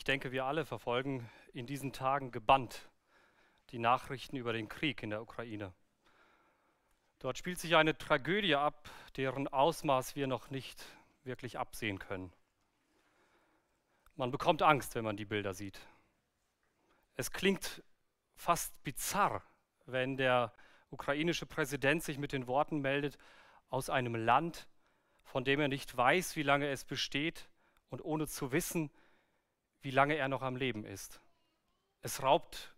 Ich denke, wir alle verfolgen in diesen Tagen gebannt die Nachrichten über den Krieg in der Ukraine. Dort spielt sich eine Tragödie ab, deren Ausmaß wir noch nicht wirklich absehen können. Man bekommt Angst, wenn man die Bilder sieht. Es klingt fast bizarr, wenn der ukrainische Präsident sich mit den Worten meldet, aus einem Land, von dem er nicht weiß, wie lange es besteht und ohne zu wissen, wie lange er noch am Leben ist. Es raubt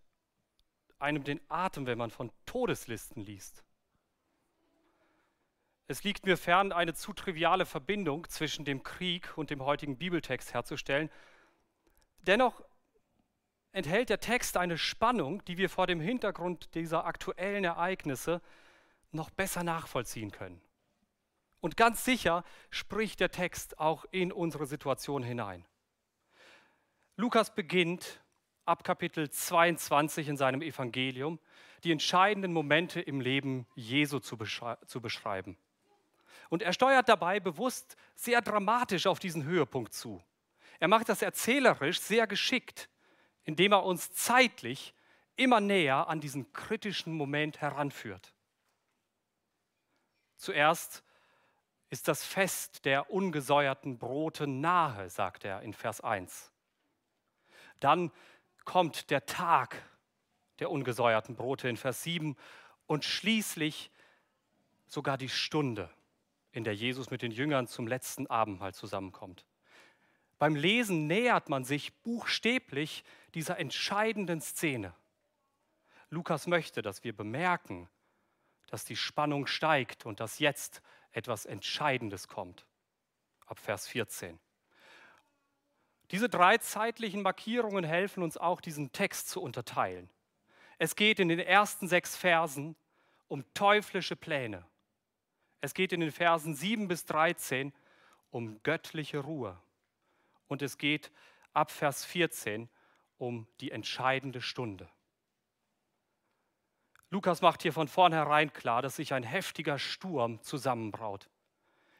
einem den Atem, wenn man von Todeslisten liest. Es liegt mir fern, eine zu triviale Verbindung zwischen dem Krieg und dem heutigen Bibeltext herzustellen. Dennoch enthält der Text eine Spannung, die wir vor dem Hintergrund dieser aktuellen Ereignisse noch besser nachvollziehen können. Und ganz sicher spricht der Text auch in unsere Situation hinein. Lukas beginnt ab Kapitel 22 in seinem Evangelium die entscheidenden Momente im Leben Jesu zu, beschrei zu beschreiben. Und er steuert dabei bewusst sehr dramatisch auf diesen Höhepunkt zu. Er macht das erzählerisch sehr geschickt, indem er uns zeitlich immer näher an diesen kritischen Moment heranführt. Zuerst ist das Fest der ungesäuerten Brote nahe, sagt er in Vers 1. Dann kommt der Tag der ungesäuerten Brote in Vers 7 und schließlich sogar die Stunde, in der Jesus mit den Jüngern zum letzten Abendmahl zusammenkommt. Beim Lesen nähert man sich buchstäblich dieser entscheidenden Szene. Lukas möchte, dass wir bemerken, dass die Spannung steigt und dass jetzt etwas Entscheidendes kommt. Ab Vers 14. Diese drei zeitlichen Markierungen helfen uns auch, diesen Text zu unterteilen. Es geht in den ersten sechs Versen um teuflische Pläne. Es geht in den Versen 7 bis 13 um göttliche Ruhe. Und es geht ab Vers 14 um die entscheidende Stunde. Lukas macht hier von vornherein klar, dass sich ein heftiger Sturm zusammenbraut.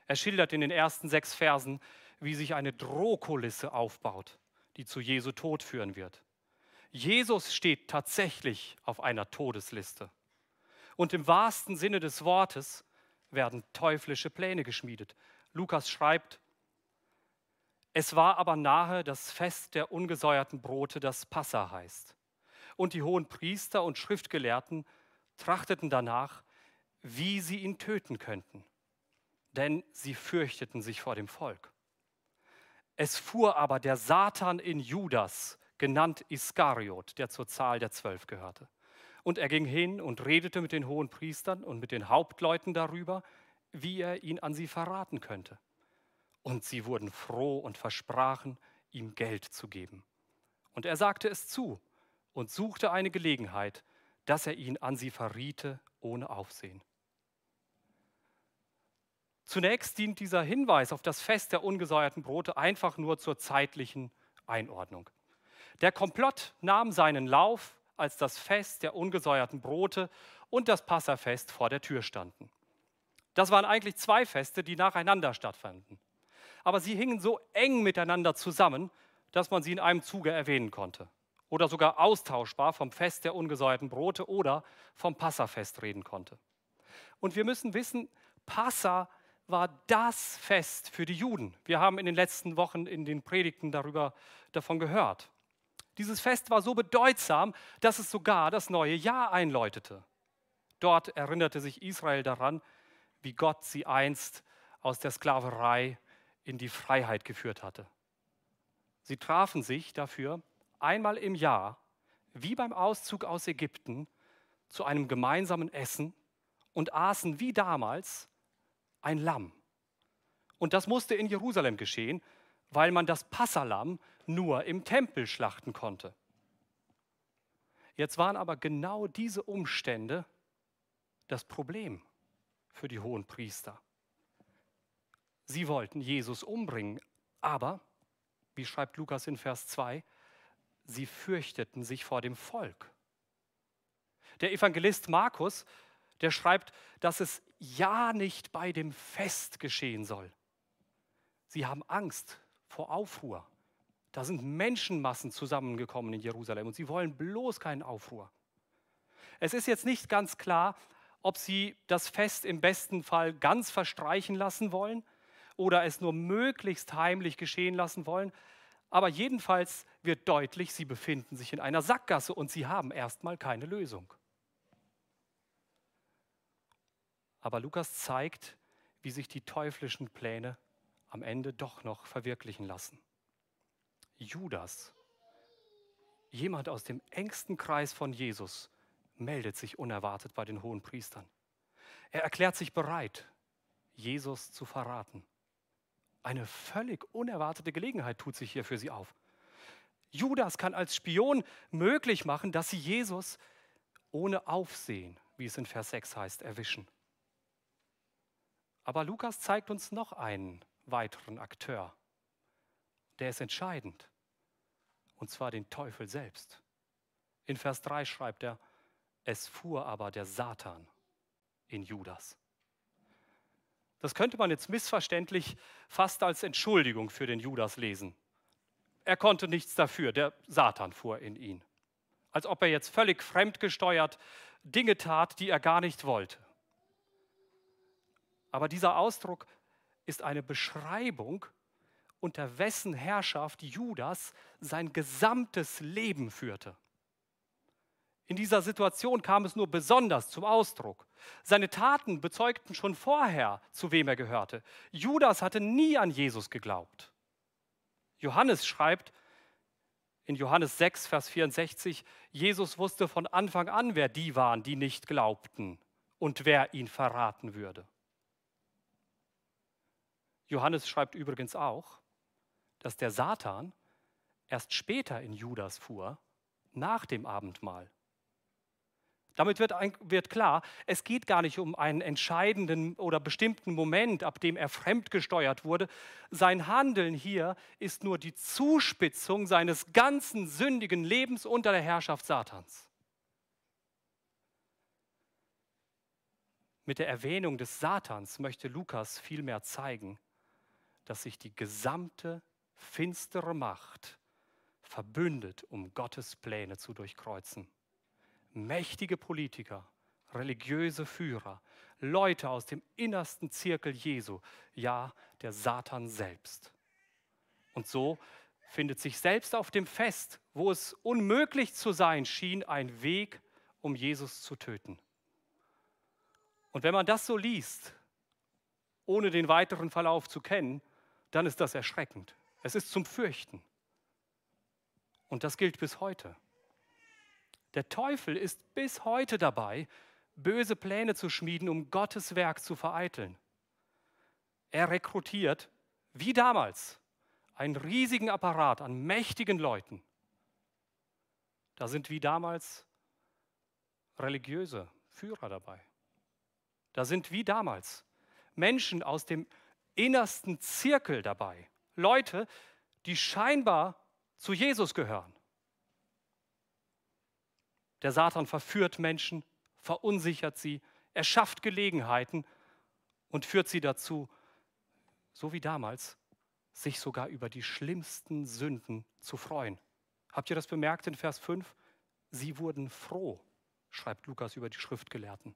Er schildert in den ersten sechs Versen, wie sich eine Drohkulisse aufbaut, die zu Jesu Tod führen wird. Jesus steht tatsächlich auf einer Todesliste. Und im wahrsten Sinne des Wortes werden teuflische Pläne geschmiedet. Lukas schreibt, es war aber nahe das Fest der ungesäuerten Brote, das Passa heißt. Und die hohen Priester und Schriftgelehrten trachteten danach, wie sie ihn töten könnten, denn sie fürchteten sich vor dem Volk. Es fuhr aber der Satan in Judas, genannt Iskariot, der zur Zahl der Zwölf gehörte. Und er ging hin und redete mit den hohen Priestern und mit den Hauptleuten darüber, wie er ihn an sie verraten könnte. Und sie wurden froh und versprachen, ihm Geld zu geben. Und er sagte es zu und suchte eine Gelegenheit, dass er ihn an sie verriete ohne Aufsehen. Zunächst dient dieser Hinweis auf das Fest der ungesäuerten Brote einfach nur zur zeitlichen Einordnung. Der Komplott nahm seinen Lauf, als das Fest der ungesäuerten Brote und das Passafest vor der Tür standen. Das waren eigentlich zwei Feste, die nacheinander stattfanden. Aber sie hingen so eng miteinander zusammen, dass man sie in einem Zuge erwähnen konnte oder sogar austauschbar vom Fest der ungesäuerten Brote oder vom Passafest reden konnte. Und wir müssen wissen, Passa war das Fest für die Juden. Wir haben in den letzten Wochen in den Predigten darüber davon gehört. Dieses Fest war so bedeutsam, dass es sogar das neue Jahr einläutete. Dort erinnerte sich Israel daran, wie Gott sie einst aus der Sklaverei in die Freiheit geführt hatte. Sie trafen sich dafür einmal im Jahr, wie beim Auszug aus Ägypten, zu einem gemeinsamen Essen und aßen wie damals ein Lamm. Und das musste in Jerusalem geschehen, weil man das Passalam nur im Tempel schlachten konnte. Jetzt waren aber genau diese Umstände das Problem für die hohen Priester. Sie wollten Jesus umbringen, aber, wie schreibt Lukas in Vers 2, sie fürchteten sich vor dem Volk. Der Evangelist Markus, der schreibt, dass es ja nicht bei dem Fest geschehen soll. Sie haben Angst vor Aufruhr. Da sind Menschenmassen zusammengekommen in Jerusalem und sie wollen bloß keinen Aufruhr. Es ist jetzt nicht ganz klar, ob sie das Fest im besten Fall ganz verstreichen lassen wollen oder es nur möglichst heimlich geschehen lassen wollen. Aber jedenfalls wird deutlich, sie befinden sich in einer Sackgasse und sie haben erstmal keine Lösung. Aber Lukas zeigt, wie sich die teuflischen Pläne am Ende doch noch verwirklichen lassen. Judas, jemand aus dem engsten Kreis von Jesus, meldet sich unerwartet bei den hohen Priestern. Er erklärt sich bereit, Jesus zu verraten. Eine völlig unerwartete Gelegenheit tut sich hier für sie auf. Judas kann als Spion möglich machen, dass sie Jesus ohne Aufsehen, wie es in Vers 6 heißt, erwischen. Aber Lukas zeigt uns noch einen weiteren Akteur. Der ist entscheidend und zwar den Teufel selbst. In Vers 3 schreibt er, es fuhr aber der Satan in Judas. Das könnte man jetzt missverständlich fast als Entschuldigung für den Judas lesen. Er konnte nichts dafür, der Satan fuhr in ihn. Als ob er jetzt völlig fremdgesteuert Dinge tat, die er gar nicht wollte. Aber dieser Ausdruck ist eine Beschreibung unter wessen Herrschaft Judas sein gesamtes Leben führte. In dieser Situation kam es nur besonders zum Ausdruck. Seine Taten bezeugten schon vorher, zu wem er gehörte. Judas hatte nie an Jesus geglaubt. Johannes schreibt in Johannes 6, Vers 64, Jesus wusste von Anfang an, wer die waren, die nicht glaubten und wer ihn verraten würde. Johannes schreibt übrigens auch, dass der Satan erst später in Judas fuhr, nach dem Abendmahl. Damit wird, wird, klar, es geht gar nicht um einen entscheidenden oder bestimmten Moment, ab dem er fremdgesteuert wurde. Sein Handeln hier ist nur die Zuspitzung seines ganzen sündigen Lebens unter der Herrschaft Satans. Mit der Erwähnung des Satans möchte Lukas vielmehr zeigen, dass sich die gesamte finstere Macht verbündet, um Gottes Pläne zu durchkreuzen. Mächtige Politiker, religiöse Führer, Leute aus dem innersten Zirkel Jesu, ja, der Satan selbst. Und so findet sich selbst auf dem Fest, wo es unmöglich zu sein schien, ein Weg, um Jesus zu töten. Und wenn man das so liest, ohne den weiteren Verlauf zu kennen, dann ist das erschreckend. Es ist zum Fürchten. Und das gilt bis heute. Der Teufel ist bis heute dabei, böse Pläne zu schmieden, um Gottes Werk zu vereiteln. Er rekrutiert, wie damals, einen riesigen Apparat an mächtigen Leuten. Da sind wie damals religiöse Führer dabei. Da sind wie damals Menschen aus dem innersten Zirkel dabei. Leute, die scheinbar zu Jesus gehören. Der Satan verführt Menschen, verunsichert sie, er schafft Gelegenheiten und führt sie dazu, so wie damals, sich sogar über die schlimmsten Sünden zu freuen. Habt ihr das bemerkt in Vers 5? Sie wurden froh, schreibt Lukas über die Schriftgelehrten.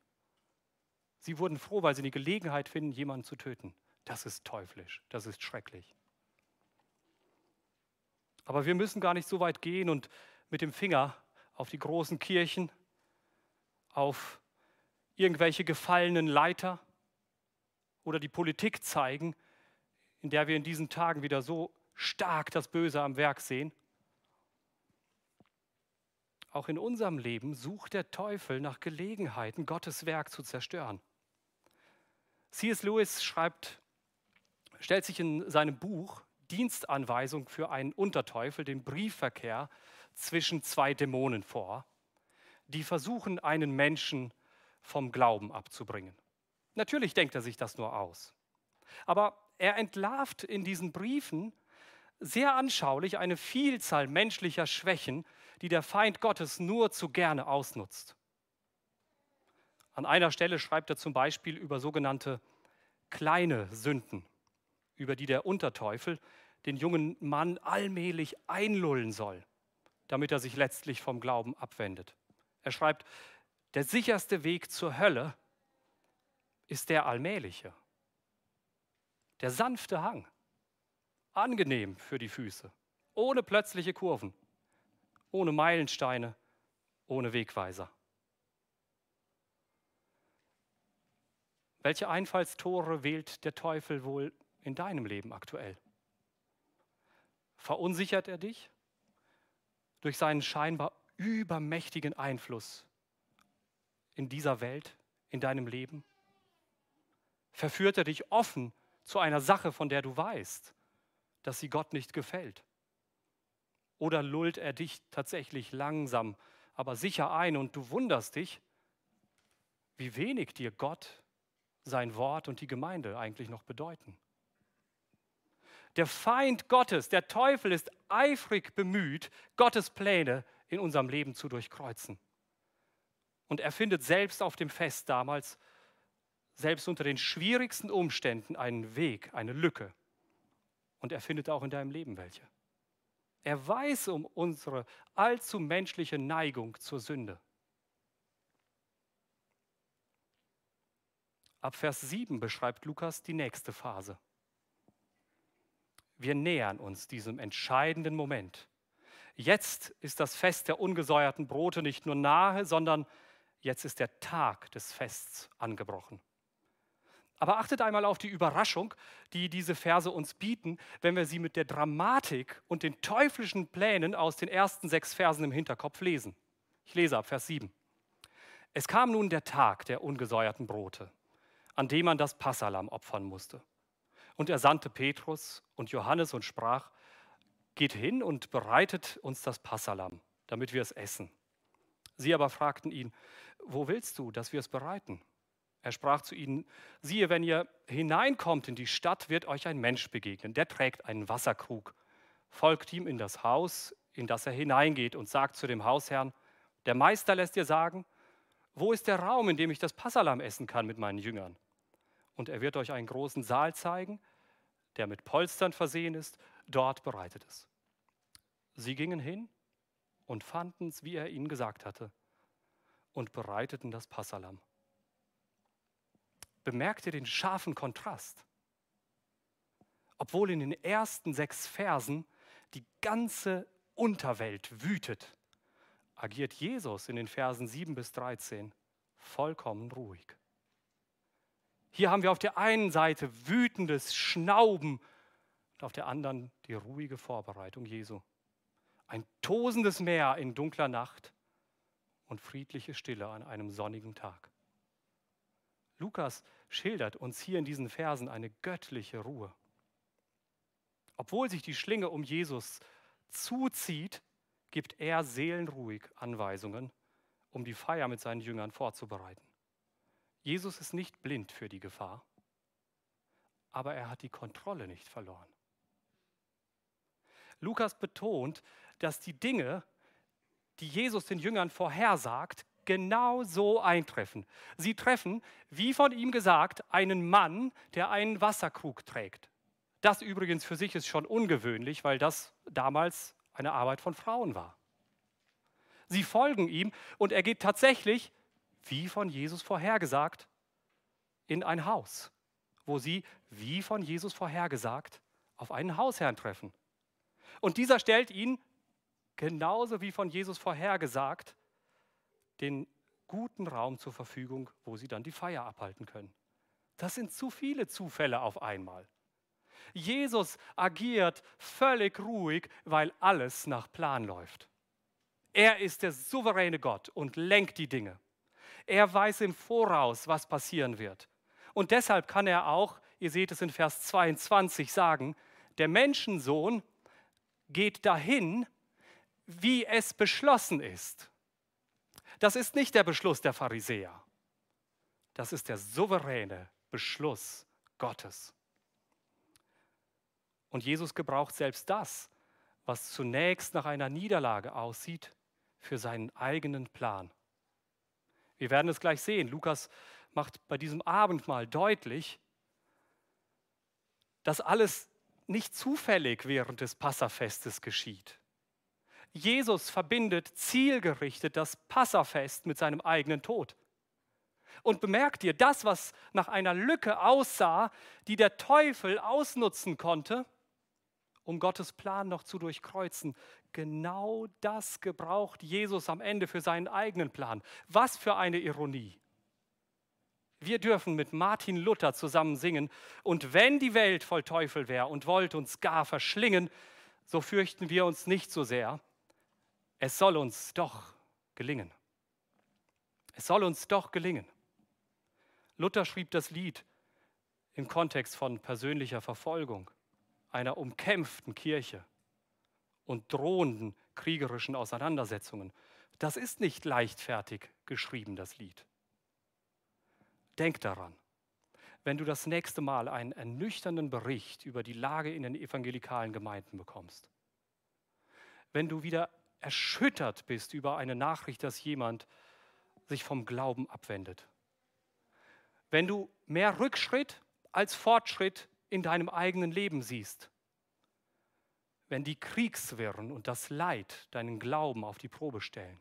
Sie wurden froh, weil sie eine Gelegenheit finden, jemanden zu töten. Das ist teuflisch, das ist schrecklich. Aber wir müssen gar nicht so weit gehen und mit dem Finger auf die großen Kirchen, auf irgendwelche gefallenen Leiter oder die Politik zeigen, in der wir in diesen Tagen wieder so stark das Böse am Werk sehen. Auch in unserem Leben sucht der Teufel nach Gelegenheiten, Gottes Werk zu zerstören. C.S. Lewis schreibt, stellt sich in seinem Buch Dienstanweisung für einen Unterteufel, den Briefverkehr zwischen zwei Dämonen vor, die versuchen, einen Menschen vom Glauben abzubringen. Natürlich denkt er sich das nur aus. Aber er entlarvt in diesen Briefen sehr anschaulich eine Vielzahl menschlicher Schwächen, die der Feind Gottes nur zu gerne ausnutzt. An einer Stelle schreibt er zum Beispiel über sogenannte kleine Sünden über die der Unterteufel den jungen Mann allmählich einlullen soll, damit er sich letztlich vom Glauben abwendet. Er schreibt, der sicherste Weg zur Hölle ist der allmähliche, der sanfte Hang, angenehm für die Füße, ohne plötzliche Kurven, ohne Meilensteine, ohne Wegweiser. Welche Einfallstore wählt der Teufel wohl in deinem Leben aktuell? Verunsichert er dich durch seinen scheinbar übermächtigen Einfluss in dieser Welt, in deinem Leben? Verführt er dich offen zu einer Sache, von der du weißt, dass sie Gott nicht gefällt? Oder lullt er dich tatsächlich langsam, aber sicher ein und du wunderst dich, wie wenig dir Gott sein Wort und die Gemeinde eigentlich noch bedeuten. Der Feind Gottes, der Teufel, ist eifrig bemüht, Gottes Pläne in unserem Leben zu durchkreuzen. Und er findet selbst auf dem Fest damals, selbst unter den schwierigsten Umständen, einen Weg, eine Lücke. Und er findet auch in deinem Leben welche. Er weiß um unsere allzu menschliche Neigung zur Sünde. Ab Vers 7 beschreibt Lukas die nächste Phase. Wir nähern uns diesem entscheidenden Moment. Jetzt ist das Fest der ungesäuerten Brote nicht nur nahe, sondern jetzt ist der Tag des Fests angebrochen. Aber achtet einmal auf die Überraschung, die diese Verse uns bieten, wenn wir sie mit der Dramatik und den teuflischen Plänen aus den ersten sechs Versen im Hinterkopf lesen. Ich lese ab Vers 7. Es kam nun der Tag der ungesäuerten Brote an dem man das Passalam opfern musste. Und er sandte Petrus und Johannes und sprach, geht hin und bereitet uns das Passalam, damit wir es essen. Sie aber fragten ihn, wo willst du, dass wir es bereiten? Er sprach zu ihnen, siehe, wenn ihr hineinkommt in die Stadt, wird euch ein Mensch begegnen, der trägt einen Wasserkrug. Folgt ihm in das Haus, in das er hineingeht und sagt zu dem Hausherrn, der Meister lässt dir sagen, wo ist der Raum, in dem ich das Passalam essen kann mit meinen Jüngern? Und er wird euch einen großen Saal zeigen, der mit Polstern versehen ist, dort bereitet es. Sie gingen hin und fanden es, wie er ihnen gesagt hatte, und bereiteten das Passalam. Bemerkt ihr den scharfen Kontrast? Obwohl in den ersten sechs Versen die ganze Unterwelt wütet, agiert Jesus in den Versen 7 bis 13 vollkommen ruhig. Hier haben wir auf der einen Seite wütendes Schnauben und auf der anderen die ruhige Vorbereitung Jesu. Ein tosendes Meer in dunkler Nacht und friedliche Stille an einem sonnigen Tag. Lukas schildert uns hier in diesen Versen eine göttliche Ruhe. Obwohl sich die Schlinge um Jesus zuzieht, gibt er seelenruhig Anweisungen, um die Feier mit seinen Jüngern vorzubereiten. Jesus ist nicht blind für die Gefahr, aber er hat die Kontrolle nicht verloren. Lukas betont, dass die Dinge, die Jesus den Jüngern vorhersagt, genau so eintreffen. Sie treffen, wie von ihm gesagt, einen Mann, der einen Wasserkrug trägt. Das übrigens für sich ist schon ungewöhnlich, weil das damals eine Arbeit von Frauen war. Sie folgen ihm und er geht tatsächlich wie von Jesus vorhergesagt, in ein Haus, wo sie, wie von Jesus vorhergesagt, auf einen Hausherrn treffen. Und dieser stellt ihnen, genauso wie von Jesus vorhergesagt, den guten Raum zur Verfügung, wo sie dann die Feier abhalten können. Das sind zu viele Zufälle auf einmal. Jesus agiert völlig ruhig, weil alles nach Plan läuft. Er ist der souveräne Gott und lenkt die Dinge. Er weiß im Voraus, was passieren wird. Und deshalb kann er auch, ihr seht es in Vers 22, sagen, der Menschensohn geht dahin, wie es beschlossen ist. Das ist nicht der Beschluss der Pharisäer. Das ist der souveräne Beschluss Gottes. Und Jesus gebraucht selbst das, was zunächst nach einer Niederlage aussieht, für seinen eigenen Plan. Wir werden es gleich sehen. Lukas macht bei diesem Abendmahl deutlich, dass alles nicht zufällig während des Passafestes geschieht. Jesus verbindet zielgerichtet das Passafest mit seinem eigenen Tod. Und bemerkt ihr, das, was nach einer Lücke aussah, die der Teufel ausnutzen konnte, um Gottes Plan noch zu durchkreuzen, genau das gebraucht Jesus am Ende für seinen eigenen Plan. Was für eine Ironie. Wir dürfen mit Martin Luther zusammen singen. Und wenn die Welt voll Teufel wäre und wollte uns gar verschlingen, so fürchten wir uns nicht so sehr. Es soll uns doch gelingen. Es soll uns doch gelingen. Luther schrieb das Lied im Kontext von persönlicher Verfolgung, einer umkämpften Kirche und drohenden kriegerischen Auseinandersetzungen. Das ist nicht leichtfertig geschrieben, das Lied. Denk daran, wenn du das nächste Mal einen ernüchternden Bericht über die Lage in den evangelikalen Gemeinden bekommst, wenn du wieder erschüttert bist über eine Nachricht, dass jemand sich vom Glauben abwendet, wenn du mehr Rückschritt als Fortschritt in deinem eigenen Leben siehst, wenn die Kriegswirren und das Leid deinen Glauben auf die Probe stellen,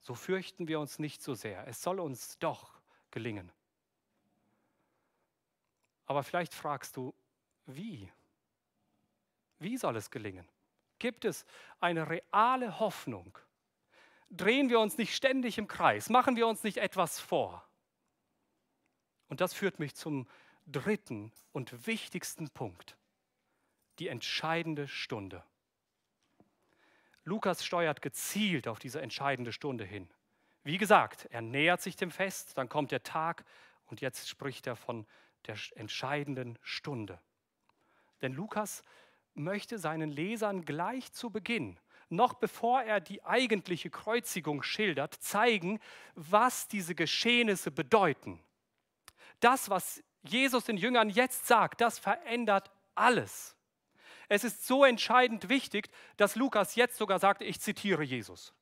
so fürchten wir uns nicht so sehr. Es soll uns doch gelingen. Aber vielleicht fragst du, wie? Wie soll es gelingen? Gibt es eine reale Hoffnung? Drehen wir uns nicht ständig im Kreis? Machen wir uns nicht etwas vor? Und das führt mich zum dritten und wichtigsten Punkt, die entscheidende Stunde. Lukas steuert gezielt auf diese entscheidende Stunde hin. Wie gesagt, er nähert sich dem Fest, dann kommt der Tag und jetzt spricht er von der entscheidenden Stunde. Denn Lukas möchte seinen Lesern gleich zu Beginn, noch bevor er die eigentliche Kreuzigung schildert, zeigen, was diese Geschehnisse bedeuten. Das, was Jesus den Jüngern jetzt sagt, das verändert alles. Es ist so entscheidend wichtig, dass Lukas jetzt sogar sagt, ich zitiere Jesus.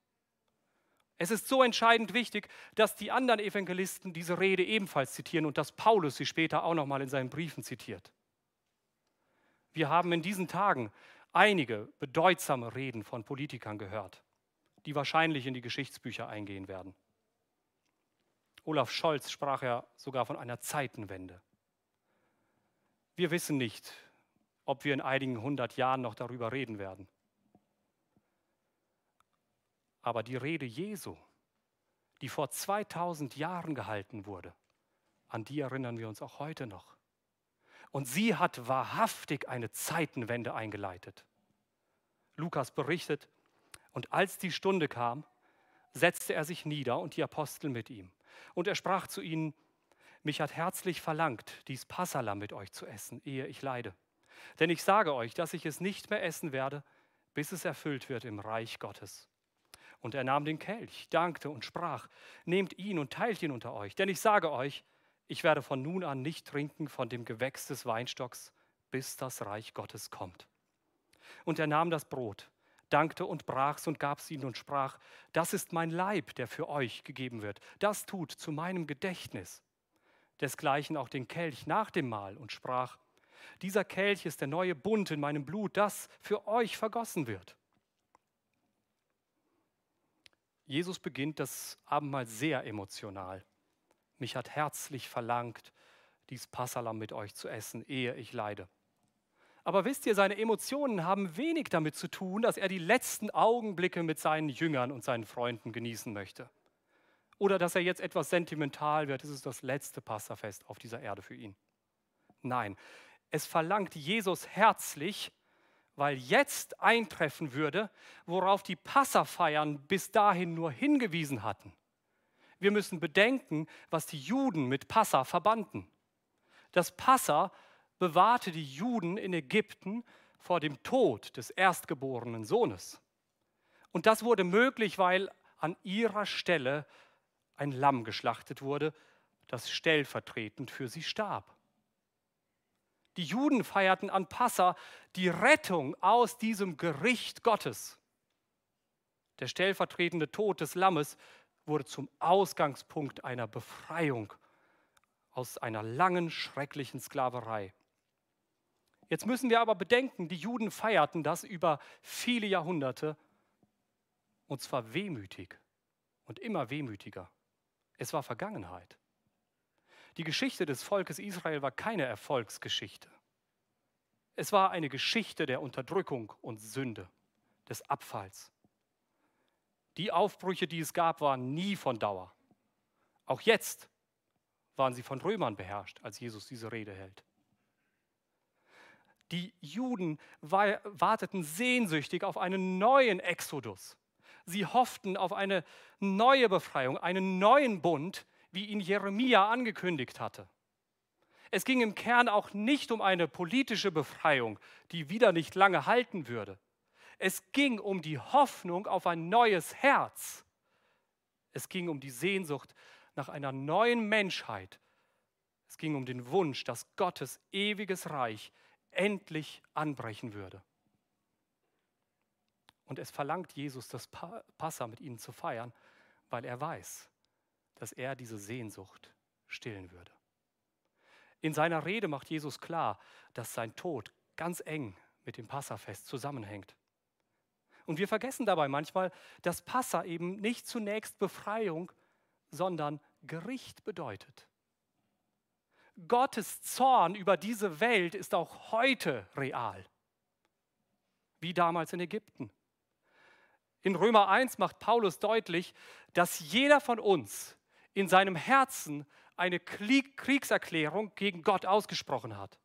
Es ist so entscheidend wichtig, dass die anderen Evangelisten diese Rede ebenfalls zitieren und dass Paulus sie später auch nochmal in seinen Briefen zitiert. Wir haben in diesen Tagen einige bedeutsame Reden von Politikern gehört, die wahrscheinlich in die Geschichtsbücher eingehen werden. Olaf Scholz sprach ja sogar von einer Zeitenwende. Wir wissen nicht, ob wir in einigen hundert Jahren noch darüber reden werden. Aber die Rede Jesu, die vor 2000 Jahren gehalten wurde, an die erinnern wir uns auch heute noch. Und sie hat wahrhaftig eine Zeitenwende eingeleitet. Lukas berichtet, und als die Stunde kam, setzte er sich nieder und die Apostel mit ihm. Und er sprach zu ihnen, mich hat herzlich verlangt, dies Passala mit euch zu essen, ehe ich leide. Denn ich sage euch, dass ich es nicht mehr essen werde, bis es erfüllt wird im Reich Gottes. Und er nahm den Kelch, dankte und sprach, nehmt ihn und teilt ihn unter euch, denn ich sage euch, ich werde von nun an nicht trinken von dem Gewächs des Weinstocks, bis das Reich Gottes kommt. Und er nahm das Brot, dankte und brach's und gab's ihnen und sprach, das ist mein Leib, der für euch gegeben wird. Das tut zu meinem Gedächtnis. Desgleichen auch den Kelch nach dem Mahl und sprach, dieser Kelch ist der neue Bund in meinem Blut, das für euch vergossen wird. Jesus beginnt das Abendmahl sehr emotional. Mich hat herzlich verlangt, dies Passalam mit euch zu essen, ehe ich leide. Aber wisst ihr, seine Emotionen haben wenig damit zu tun, dass er die letzten Augenblicke mit seinen Jüngern und seinen Freunden genießen möchte. Oder dass er jetzt etwas sentimental wird, es ist das letzte Passafest auf dieser Erde für ihn. Nein, es verlangt Jesus herzlich, weil jetzt eintreffen würde, worauf die Passafeiern bis dahin nur hingewiesen hatten. Wir müssen bedenken, was die Juden mit Passa verbanden. Das Passa bewahrte die Juden in Ägypten vor dem Tod des erstgeborenen Sohnes. Und das wurde möglich, weil an ihrer Stelle ein Lamm geschlachtet wurde, das stellvertretend für sie starb. Die Juden feierten an Passa die Rettung aus diesem Gericht Gottes. Der stellvertretende Tod des Lammes wurde zum Ausgangspunkt einer Befreiung aus einer langen, schrecklichen Sklaverei. Jetzt müssen wir aber bedenken, die Juden feierten das über viele Jahrhunderte und zwar wehmütig und immer wehmütiger. Es war Vergangenheit. Die Geschichte des Volkes Israel war keine Erfolgsgeschichte. Es war eine Geschichte der Unterdrückung und Sünde, des Abfalls. Die Aufbrüche, die es gab, waren nie von Dauer. Auch jetzt waren sie von Römern beherrscht, als Jesus diese Rede hält. Die Juden warteten sehnsüchtig auf einen neuen Exodus. Sie hofften auf eine neue Befreiung, einen neuen Bund, wie ihn Jeremia angekündigt hatte. Es ging im Kern auch nicht um eine politische Befreiung, die wieder nicht lange halten würde. Es ging um die Hoffnung auf ein neues Herz. Es ging um die Sehnsucht nach einer neuen Menschheit. Es ging um den Wunsch, dass Gottes ewiges Reich endlich anbrechen würde. Und es verlangt Jesus, das Passa mit ihnen zu feiern, weil er weiß, dass er diese Sehnsucht stillen würde. In seiner Rede macht Jesus klar, dass sein Tod ganz eng mit dem Passafest zusammenhängt. Und wir vergessen dabei manchmal, dass Passa eben nicht zunächst Befreiung, sondern Gericht bedeutet. Gottes Zorn über diese Welt ist auch heute real, wie damals in Ägypten. In Römer 1 macht Paulus deutlich, dass jeder von uns in seinem Herzen eine Kriegserklärung gegen Gott ausgesprochen hat.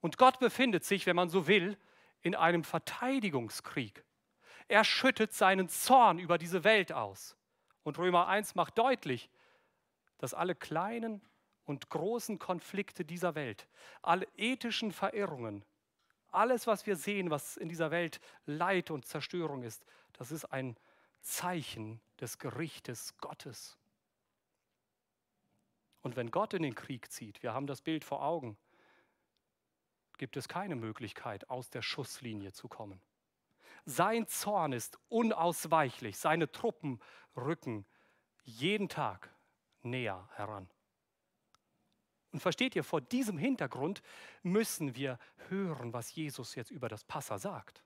Und Gott befindet sich, wenn man so will, in einem Verteidigungskrieg. Er schüttet seinen Zorn über diese Welt aus. Und Römer 1 macht deutlich, dass alle kleinen und großen Konflikte dieser Welt, alle ethischen Verirrungen, alles, was wir sehen, was in dieser Welt Leid und Zerstörung ist, das ist ein Zeichen des Gerichtes Gottes. Und wenn Gott in den Krieg zieht, wir haben das Bild vor Augen, gibt es keine Möglichkeit, aus der Schusslinie zu kommen. Sein Zorn ist unausweichlich, seine Truppen rücken jeden Tag näher heran. Und versteht ihr, vor diesem Hintergrund müssen wir hören, was Jesus jetzt über das Passa sagt.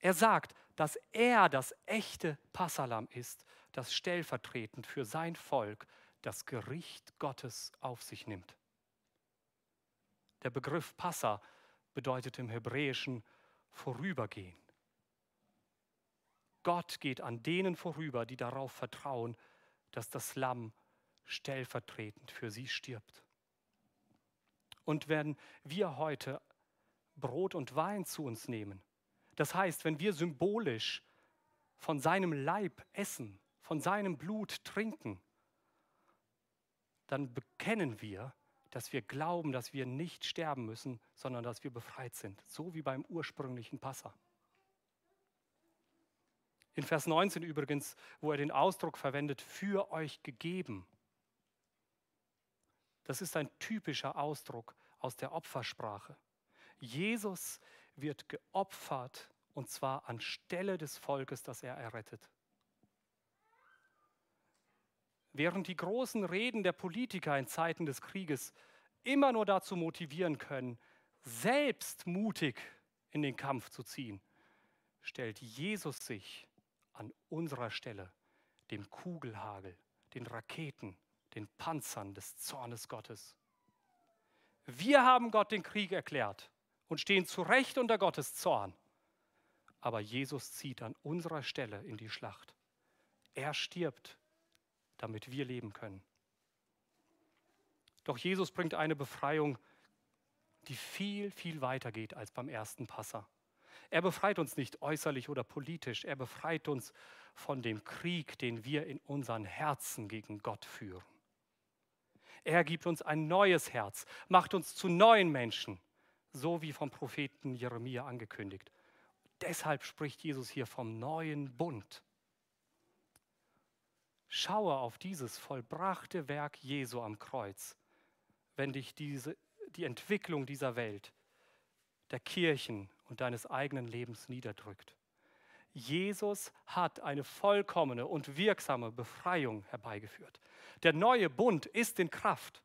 Er sagt, dass er das echte Passalam ist, das stellvertretend für sein Volk das Gericht Gottes auf sich nimmt. Der Begriff Passa bedeutet im Hebräischen vorübergehen. Gott geht an denen vorüber, die darauf vertrauen, dass das Lamm stellvertretend für sie stirbt. Und wenn wir heute Brot und Wein zu uns nehmen, das heißt, wenn wir symbolisch von seinem Leib essen, von seinem Blut trinken, dann bekennen wir, dass wir glauben, dass wir nicht sterben müssen, sondern dass wir befreit sind, so wie beim ursprünglichen Passa. In Vers 19 übrigens, wo er den Ausdruck verwendet, für euch gegeben. Das ist ein typischer Ausdruck aus der Opfersprache. Jesus wird geopfert und zwar anstelle des Volkes, das er errettet. Während die großen Reden der Politiker in Zeiten des Krieges immer nur dazu motivieren können, selbst mutig in den Kampf zu ziehen, stellt Jesus sich an unserer Stelle dem Kugelhagel, den Raketen, den Panzern des Zornes Gottes. Wir haben Gott den Krieg erklärt und stehen zu Recht unter Gottes Zorn. Aber Jesus zieht an unserer Stelle in die Schlacht. Er stirbt, damit wir leben können. Doch Jesus bringt eine Befreiung, die viel, viel weiter geht als beim ersten Passer. Er befreit uns nicht äußerlich oder politisch, er befreit uns von dem Krieg, den wir in unseren Herzen gegen Gott führen. Er gibt uns ein neues Herz, macht uns zu neuen Menschen, so wie vom Propheten Jeremia angekündigt. Deshalb spricht Jesus hier vom neuen Bund. Schaue auf dieses vollbrachte Werk Jesu am Kreuz, wenn dich diese, die Entwicklung dieser Welt, der Kirchen und deines eigenen Lebens niederdrückt. Jesus hat eine vollkommene und wirksame Befreiung herbeigeführt. Der neue Bund ist in Kraft.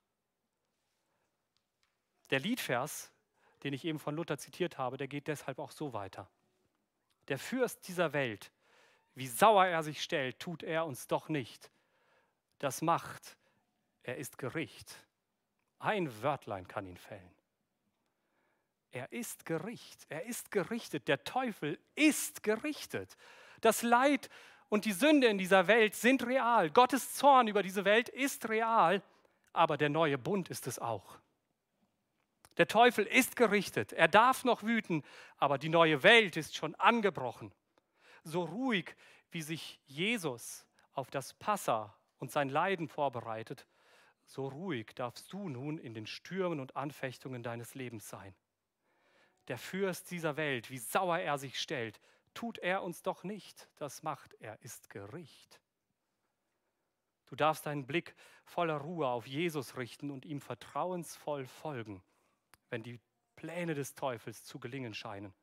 Der Liedvers den ich eben von Luther zitiert habe, der geht deshalb auch so weiter. Der Fürst dieser Welt, wie sauer er sich stellt, tut er uns doch nicht. Das macht, er ist Gericht. Ein Wörtlein kann ihn fällen. Er ist Gericht, er ist gerichtet, der Teufel ist gerichtet. Das Leid und die Sünde in dieser Welt sind real. Gottes Zorn über diese Welt ist real, aber der neue Bund ist es auch. Der Teufel ist gerichtet, er darf noch wüten, aber die neue Welt ist schon angebrochen. So ruhig, wie sich Jesus auf das Passa und sein Leiden vorbereitet, so ruhig darfst du nun in den Stürmen und Anfechtungen deines Lebens sein. Der Fürst dieser Welt, wie sauer er sich stellt, tut er uns doch nicht, das macht er, ist Gericht. Du darfst deinen Blick voller Ruhe auf Jesus richten und ihm vertrauensvoll folgen wenn die Pläne des Teufels zu gelingen scheinen.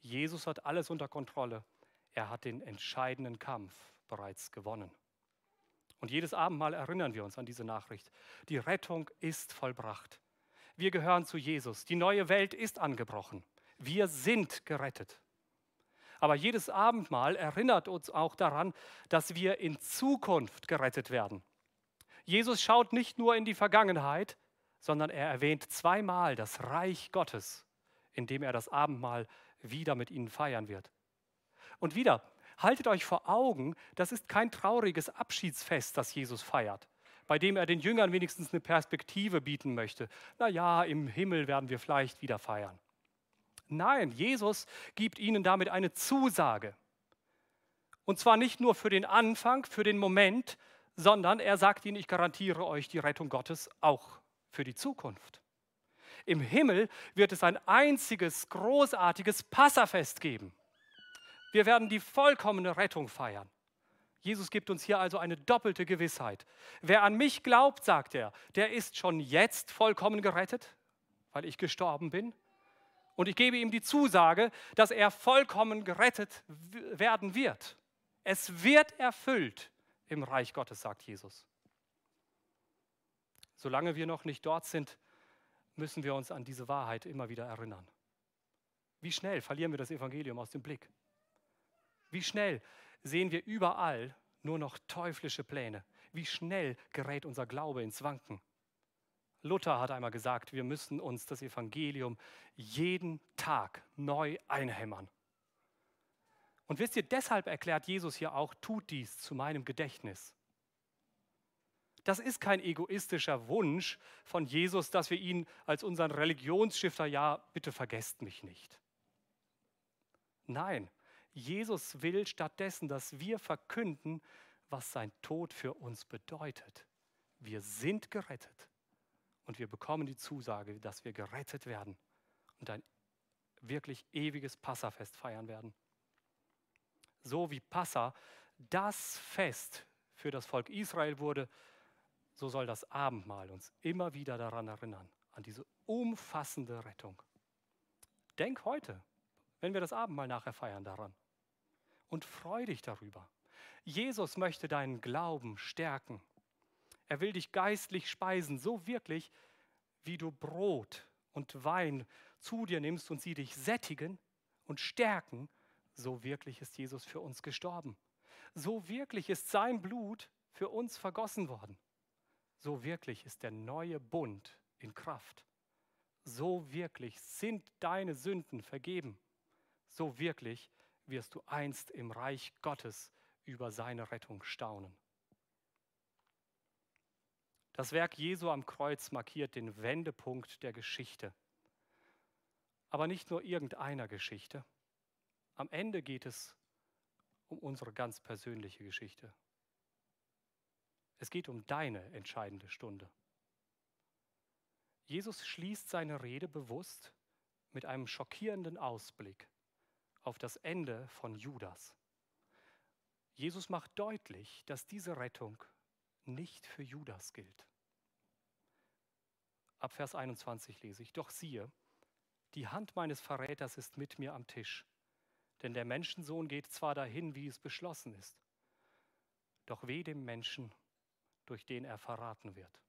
Jesus hat alles unter Kontrolle. Er hat den entscheidenden Kampf bereits gewonnen. Und jedes Abendmahl erinnern wir uns an diese Nachricht. Die Rettung ist vollbracht. Wir gehören zu Jesus. Die neue Welt ist angebrochen. Wir sind gerettet. Aber jedes Abendmahl erinnert uns auch daran, dass wir in Zukunft gerettet werden. Jesus schaut nicht nur in die Vergangenheit, sondern er erwähnt zweimal das Reich Gottes, in dem er das Abendmahl wieder mit ihnen feiern wird. Und wieder, haltet euch vor Augen, das ist kein trauriges Abschiedsfest, das Jesus feiert, bei dem er den Jüngern wenigstens eine Perspektive bieten möchte. Na ja, im Himmel werden wir vielleicht wieder feiern. Nein, Jesus gibt ihnen damit eine Zusage. Und zwar nicht nur für den Anfang, für den Moment, sondern er sagt ihnen, ich garantiere euch die Rettung Gottes auch für die Zukunft. Im Himmel wird es ein einziges großartiges Passafest geben. Wir werden die vollkommene Rettung feiern. Jesus gibt uns hier also eine doppelte Gewissheit. Wer an mich glaubt, sagt er, der ist schon jetzt vollkommen gerettet, weil ich gestorben bin. Und ich gebe ihm die Zusage, dass er vollkommen gerettet werden wird. Es wird erfüllt im Reich Gottes, sagt Jesus. Solange wir noch nicht dort sind, müssen wir uns an diese Wahrheit immer wieder erinnern. Wie schnell verlieren wir das Evangelium aus dem Blick? Wie schnell sehen wir überall nur noch teuflische Pläne? Wie schnell gerät unser Glaube ins Wanken? Luther hat einmal gesagt, wir müssen uns das Evangelium jeden Tag neu einhämmern. Und wisst ihr, deshalb erklärt Jesus hier auch, tut dies zu meinem Gedächtnis. Das ist kein egoistischer Wunsch von Jesus, dass wir ihn als unseren Religionsstifter, ja, bitte vergesst mich nicht. Nein, Jesus will stattdessen, dass wir verkünden, was sein Tod für uns bedeutet. Wir sind gerettet und wir bekommen die Zusage, dass wir gerettet werden und ein wirklich ewiges Passafest feiern werden. So wie Passa das Fest für das Volk Israel wurde, so soll das Abendmahl uns immer wieder daran erinnern, an diese umfassende Rettung. Denk heute, wenn wir das Abendmahl nachher feiern, daran und freu dich darüber. Jesus möchte deinen Glauben stärken. Er will dich geistlich speisen, so wirklich, wie du Brot und Wein zu dir nimmst und sie dich sättigen und stärken, so wirklich ist Jesus für uns gestorben. So wirklich ist sein Blut für uns vergossen worden. So wirklich ist der neue Bund in Kraft. So wirklich sind deine Sünden vergeben. So wirklich wirst du einst im Reich Gottes über seine Rettung staunen. Das Werk Jesu am Kreuz markiert den Wendepunkt der Geschichte. Aber nicht nur irgendeiner Geschichte. Am Ende geht es um unsere ganz persönliche Geschichte. Es geht um deine entscheidende Stunde. Jesus schließt seine Rede bewusst mit einem schockierenden Ausblick auf das Ende von Judas. Jesus macht deutlich, dass diese Rettung nicht für Judas gilt. Ab Vers 21 lese ich, doch siehe, die Hand meines Verräters ist mit mir am Tisch, denn der Menschensohn geht zwar dahin, wie es beschlossen ist, doch weh dem Menschen, durch den er verraten wird.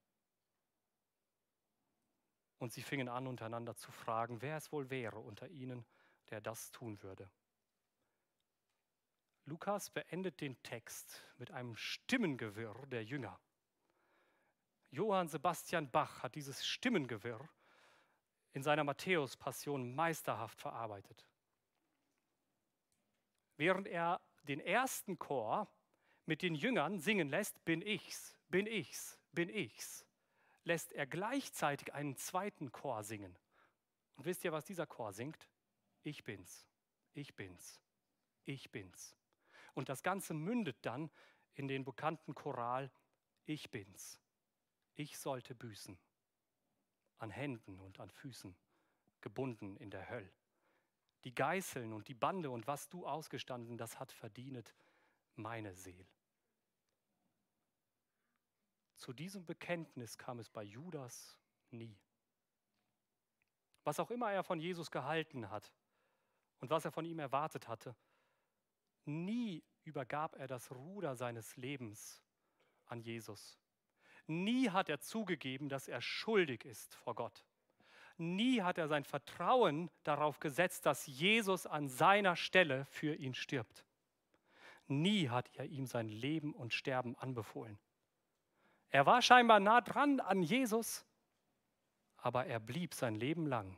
Und sie fingen an, untereinander zu fragen, wer es wohl wäre unter ihnen, der das tun würde. Lukas beendet den Text mit einem Stimmengewirr der Jünger. Johann Sebastian Bach hat dieses Stimmengewirr in seiner Matthäus-Passion meisterhaft verarbeitet. Während er den ersten Chor mit den Jüngern singen lässt, bin ich's, bin ich's, bin ich's, lässt er gleichzeitig einen zweiten Chor singen. Und wisst ihr, was dieser Chor singt? Ich bin's, ich bin's, ich bin's. Und das Ganze mündet dann in den bekannten Choral Ich bin's. Ich sollte büßen. An Händen und an Füßen, gebunden in der Hölle. Die Geißeln und die Bande und was du ausgestanden, das hat verdient meine Seele. Zu diesem Bekenntnis kam es bei Judas nie. Was auch immer er von Jesus gehalten hat und was er von ihm erwartet hatte, nie übergab er das Ruder seines Lebens an Jesus. Nie hat er zugegeben, dass er schuldig ist vor Gott. Nie hat er sein Vertrauen darauf gesetzt, dass Jesus an seiner Stelle für ihn stirbt. Nie hat er ihm sein Leben und Sterben anbefohlen. Er war scheinbar nah dran an Jesus, aber er blieb sein Leben lang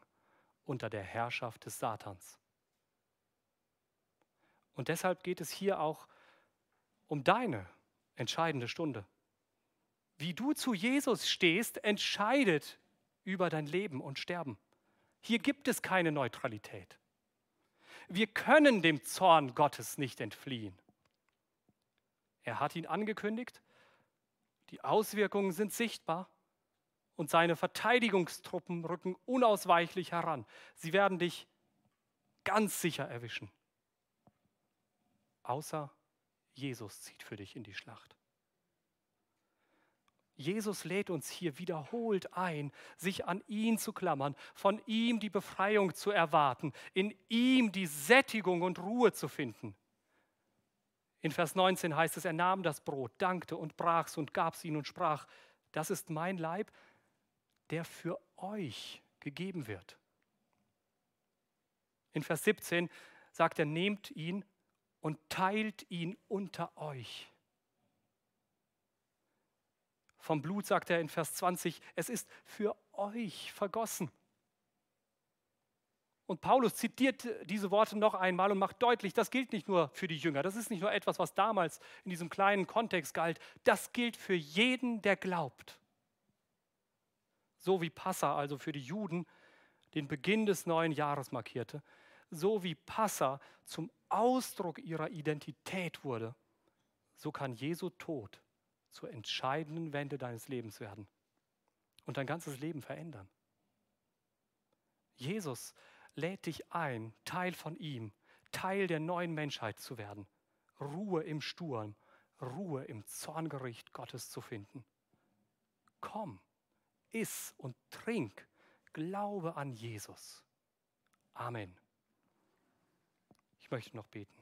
unter der Herrschaft des Satans. Und deshalb geht es hier auch um deine entscheidende Stunde. Wie du zu Jesus stehst, entscheidet über dein Leben und Sterben. Hier gibt es keine Neutralität. Wir können dem Zorn Gottes nicht entfliehen. Er hat ihn angekündigt die Auswirkungen sind sichtbar und seine Verteidigungstruppen rücken unausweichlich heran. Sie werden dich ganz sicher erwischen. Außer Jesus zieht für dich in die Schlacht. Jesus lädt uns hier wiederholt ein, sich an ihn zu klammern, von ihm die Befreiung zu erwarten, in ihm die Sättigung und Ruhe zu finden. In Vers 19 heißt es, er nahm das Brot, dankte und brach es und gab es ihnen und sprach, das ist mein Leib, der für euch gegeben wird. In Vers 17 sagt er, nehmt ihn und teilt ihn unter euch. Vom Blut sagt er in Vers 20, es ist für euch vergossen. Und Paulus zitiert diese Worte noch einmal und macht deutlich, das gilt nicht nur für die Jünger, das ist nicht nur etwas, was damals in diesem kleinen Kontext galt, das gilt für jeden, der glaubt. So wie Passa also für die Juden den Beginn des neuen Jahres markierte, so wie Passa zum Ausdruck ihrer Identität wurde, so kann Jesu Tod zur entscheidenden Wende deines Lebens werden und dein ganzes Leben verändern. Jesus lädt dich ein, Teil von ihm, Teil der neuen Menschheit zu werden, Ruhe im Sturm, Ruhe im Zorngericht Gottes zu finden. Komm, iss und trink, glaube an Jesus. Amen. Ich möchte noch beten.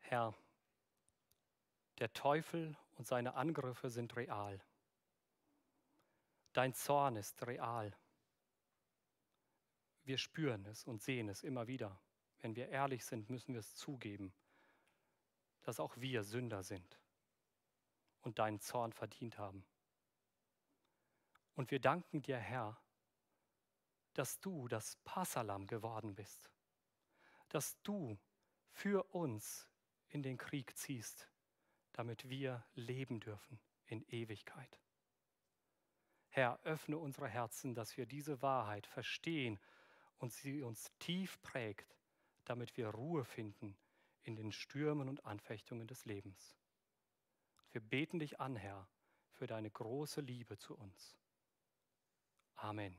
Herr, der Teufel und seine Angriffe sind real. Dein Zorn ist real. Wir spüren es und sehen es immer wieder. Wenn wir ehrlich sind, müssen wir es zugeben, dass auch wir Sünder sind und deinen Zorn verdient haben. Und wir danken dir, Herr, dass du das Passalam geworden bist, dass du für uns in den Krieg ziehst, damit wir leben dürfen in Ewigkeit. Herr, öffne unsere Herzen, dass wir diese Wahrheit verstehen und sie uns tief prägt, damit wir Ruhe finden in den Stürmen und Anfechtungen des Lebens. Wir beten dich an, Herr, für deine große Liebe zu uns. Amen.